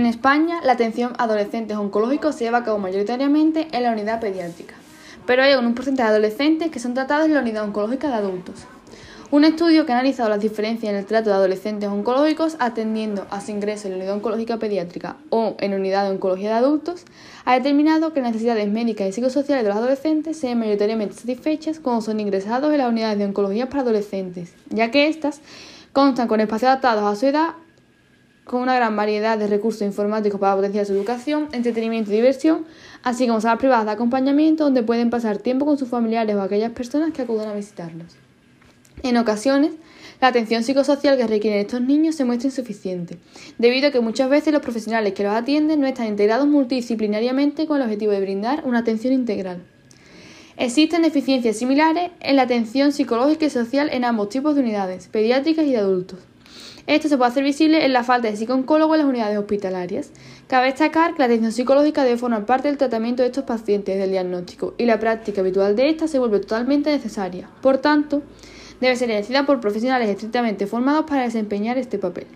En España, la atención a adolescentes oncológicos se lleva a cabo mayoritariamente en la unidad pediátrica, pero hay un porcentaje de adolescentes que son tratados en la unidad oncológica de adultos. Un estudio que ha analizado las diferencias en el trato de adolescentes oncológicos atendiendo a su ingreso en la unidad oncológica pediátrica o en unidad de oncología de adultos ha determinado que las necesidades médicas y psicosociales de los adolescentes sean mayoritariamente satisfechas cuando son ingresados en las unidades de oncología para adolescentes, ya que éstas constan con espacios adaptados a su edad con una gran variedad de recursos informáticos para potenciar su educación, entretenimiento y diversión, así como salas privadas de acompañamiento donde pueden pasar tiempo con sus familiares o aquellas personas que acudan a visitarlos. En ocasiones, la atención psicosocial que requieren estos niños se muestra insuficiente, debido a que muchas veces los profesionales que los atienden no están integrados multidisciplinariamente con el objetivo de brindar una atención integral. Existen deficiencias similares en la atención psicológica y social en ambos tipos de unidades, pediátricas y de adultos. Esto se puede hacer visible en la falta de psicólogo en las unidades hospitalarias. Cabe destacar que la atención psicológica debe formar parte del tratamiento de estos pacientes del diagnóstico y la práctica habitual de esta se vuelve totalmente necesaria. Por tanto, debe ser elegida por profesionales estrictamente formados para desempeñar este papel.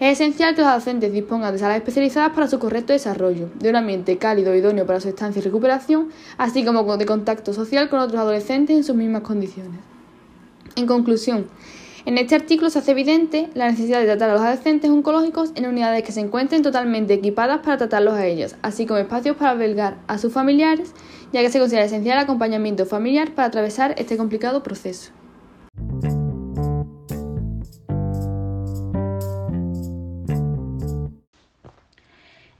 Es esencial que los docentes dispongan de salas especializadas para su correcto desarrollo, de un ambiente cálido e idóneo para su estancia y recuperación, así como de contacto social con otros adolescentes en sus mismas condiciones. En conclusión, en este artículo se hace evidente la necesidad de tratar a los adolescentes oncológicos en unidades que se encuentren totalmente equipadas para tratarlos a ellos, así como espacios para albergar a sus familiares, ya que se considera esencial el acompañamiento familiar para atravesar este complicado proceso.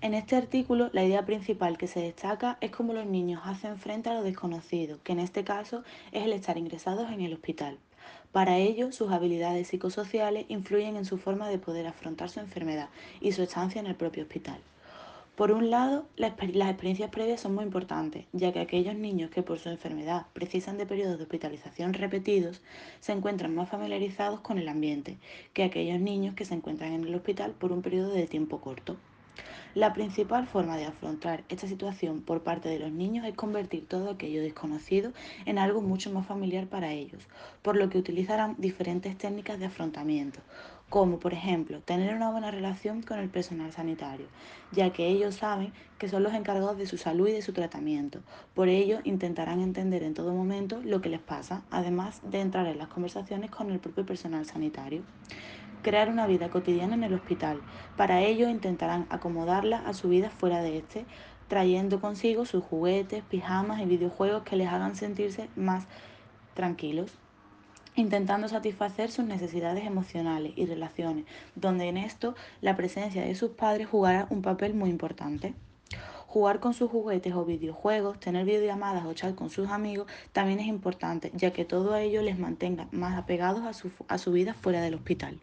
En este artículo, la idea principal que se destaca es cómo los niños hacen frente a lo desconocido, que en este caso es el estar ingresados en el hospital. Para ello, sus habilidades psicosociales influyen en su forma de poder afrontar su enfermedad y su estancia en el propio hospital. Por un lado, las experiencias previas son muy importantes, ya que aquellos niños que por su enfermedad precisan de periodos de hospitalización repetidos se encuentran más familiarizados con el ambiente que aquellos niños que se encuentran en el hospital por un periodo de tiempo corto. La principal forma de afrontar esta situación por parte de los niños es convertir todo aquello desconocido en algo mucho más familiar para ellos, por lo que utilizarán diferentes técnicas de afrontamiento, como por ejemplo tener una buena relación con el personal sanitario, ya que ellos saben que son los encargados de su salud y de su tratamiento. Por ello intentarán entender en todo momento lo que les pasa, además de entrar en las conversaciones con el propio personal sanitario crear una vida cotidiana en el hospital. Para ello intentarán acomodarla a su vida fuera de este, trayendo consigo sus juguetes, pijamas y videojuegos que les hagan sentirse más tranquilos intentando satisfacer sus necesidades emocionales y relaciones, donde en esto la presencia de sus padres jugará un papel muy importante. Jugar con sus juguetes o videojuegos, tener videollamadas o chat con sus amigos también es importante, ya que todo ello les mantenga más apegados a su, a su vida fuera del hospital.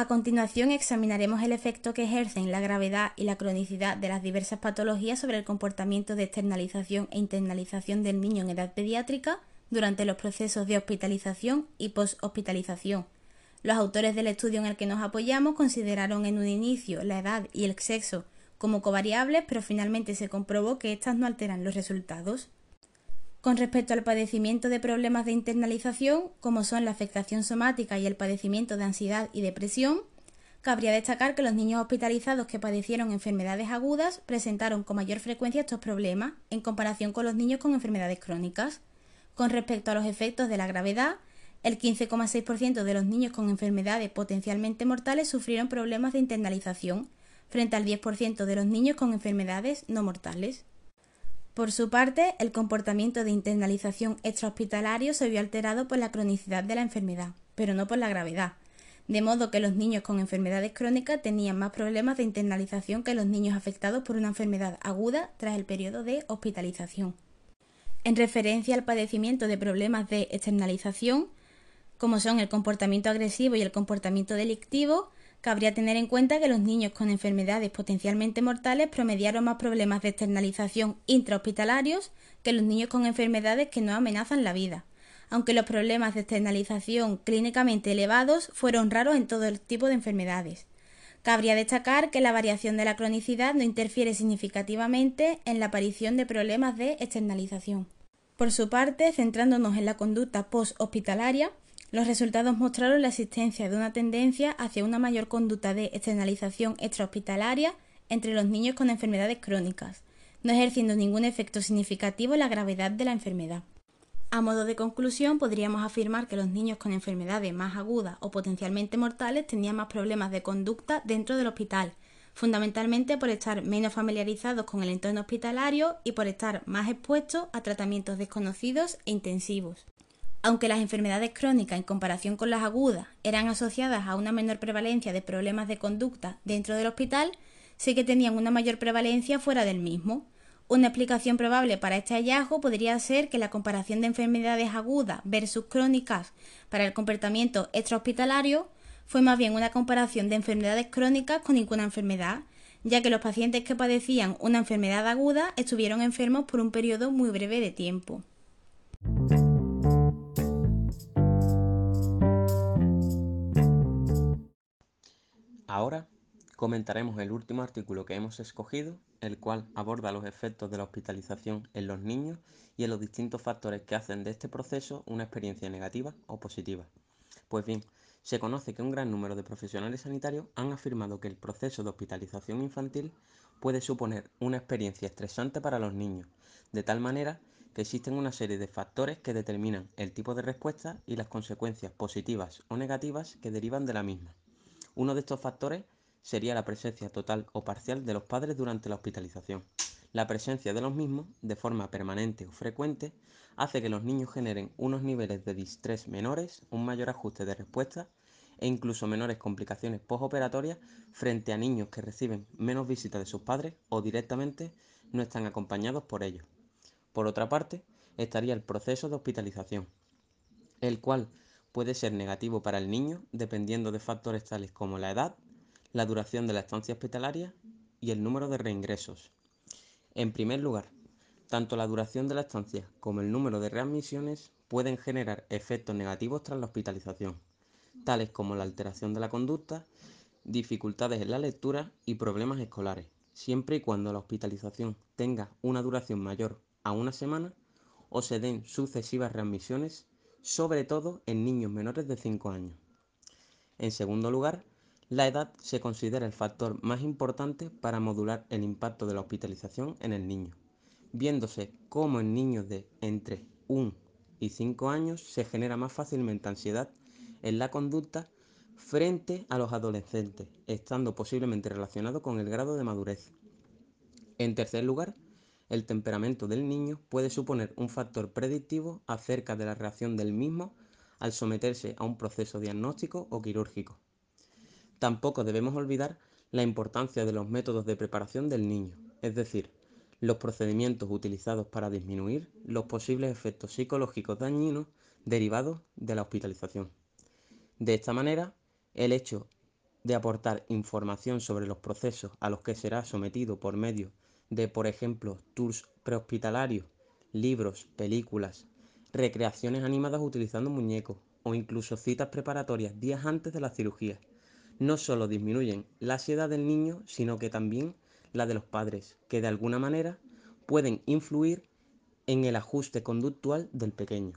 A continuación examinaremos el efecto que ejercen la gravedad y la cronicidad de las diversas patologías sobre el comportamiento de externalización e internalización del niño en edad pediátrica durante los procesos de hospitalización y poshospitalización. Los autores del estudio en el que nos apoyamos consideraron en un inicio la edad y el sexo como covariables, pero finalmente se comprobó que éstas no alteran los resultados. Con respecto al padecimiento de problemas de internalización, como son la afectación somática y el padecimiento de ansiedad y depresión, cabría destacar que los niños hospitalizados que padecieron enfermedades agudas presentaron con mayor frecuencia estos problemas en comparación con los niños con enfermedades crónicas. Con respecto a los efectos de la gravedad, el 15,6% de los niños con enfermedades potencialmente mortales sufrieron problemas de internalización, frente al 10% de los niños con enfermedades no mortales. Por su parte, el comportamiento de internalización extrahospitalario se vio alterado por la cronicidad de la enfermedad, pero no por la gravedad, de modo que los niños con enfermedades crónicas tenían más problemas de internalización que los niños afectados por una enfermedad aguda tras el periodo de hospitalización. En referencia al padecimiento de problemas de externalización, como son el comportamiento agresivo y el comportamiento delictivo, Cabría tener en cuenta que los niños con enfermedades potencialmente mortales promediaron más problemas de externalización intrahospitalarios que los niños con enfermedades que no amenazan la vida, aunque los problemas de externalización clínicamente elevados fueron raros en todo el tipo de enfermedades. Cabría destacar que la variación de la cronicidad no interfiere significativamente en la aparición de problemas de externalización. Por su parte, centrándonos en la conducta post-hospitalaria, Los resultados mostraron la existencia de una tendencia hacia una mayor conducta de externalización extrahospitalaria entre los niños con enfermedades crónicas, no ejerciendo ningún efecto significativo en la gravedad de la enfermedad. A modo de conclusión, podríamos afirmar que los niños con enfermedades más agudas o potencialmente mortales tenían más problemas de conducta dentro del hospital, fundamentalmente por estar menos familiarizados con el entorno hospitalario y por estar más expuestos a tratamientos desconocidos e intensivos. Aunque las enfermedades crónicas en comparación con las agudas eran asociadas a una menor prevalencia de problemas de conducta dentro del hospital, sí que tenían una mayor prevalencia fuera del mismo. Una explicación probable para este hallazgo podría ser que la comparación de enfermedades agudas versus crónicas para el comportamiento extrahospitalario fue más bien una comparación de enfermedades crónicas con ninguna enfermedad, ya que los pacientes que padecían una enfermedad aguda estuvieron enfermos por un periodo muy breve de tiempo. Ahora comentaremos el último artículo que hemos escogido, el cual aborda los efectos de la hospitalización en los niños y en los distintos factores que hacen de este proceso una experiencia negativa o positiva. Pues bien, se conoce que un gran número de profesionales sanitarios han afirmado que el proceso de hospitalización infantil puede suponer una experiencia estresante para los niños, de tal manera que existen una serie de factores que determinan el tipo de respuesta y las consecuencias positivas o negativas que derivan de la misma. Uno de estos factores sería la presencia total o parcial de los padres durante la hospitalización. La presencia de los mismos, de forma permanente o frecuente, hace que los niños generen unos niveles de distrés menores, un mayor ajuste de respuesta e incluso menores complicaciones postoperatorias frente a niños que reciben menos visitas de sus padres o directamente no están acompañados por ellos. Por otra parte, estaría el proceso de hospitalización, el cual puede ser negativo para el niño dependiendo de factores tales como la edad, la duración de la estancia hospitalaria y el número de reingresos. En primer lugar, tanto la duración de la estancia como el número de readmisiones pueden generar efectos negativos tras la hospitalización, tales como la alteración de la conducta, dificultades en la lectura y problemas escolares, siempre y cuando la hospitalización tenga una duración mayor a una semana o se den sucesivas readmisiones, sobre todo en niños menores de 5 años. En segundo lugar, la edad se considera el factor más importante para modular el impacto de la hospitalización en el niño viéndose cómo en niños de entre 1 y 5 años se genera más fácilmente ansiedad en la conducta frente a los adolescentes, estando posiblemente relacionado con el grado de madurez. En tercer lugar, el temperamento del niño puede suponer un factor predictivo acerca de la reacción del mismo al someterse a un proceso diagnóstico o quirúrgico. Tampoco debemos olvidar la importancia de los métodos de preparación del niño, es decir, los procedimientos utilizados para disminuir los posibles efectos psicológicos dañinos derivados de la hospitalización. De esta manera, el hecho de aportar información sobre los procesos a los que será sometido por medio de, por ejemplo, tours prehospitalarios, libros, películas, recreaciones animadas utilizando muñecos o incluso citas preparatorias días antes de la cirugía, no solo disminuyen la ansiedad del niño, sino que también la de los padres, que de alguna manera pueden influir en el ajuste conductual del pequeño.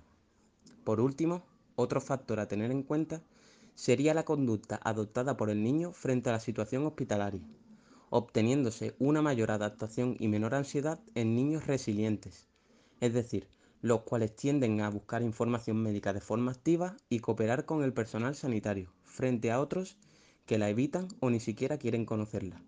Por último, otro factor a tener en cuenta sería la conducta adoptada por el niño frente a la situación hospitalaria, obteniéndose una mayor adaptación y menor ansiedad en niños resilientes, es decir, los cuales tienden a buscar información médica de forma activa y cooperar con el personal sanitario, frente a otros que la evitan o ni siquiera quieren conocerla.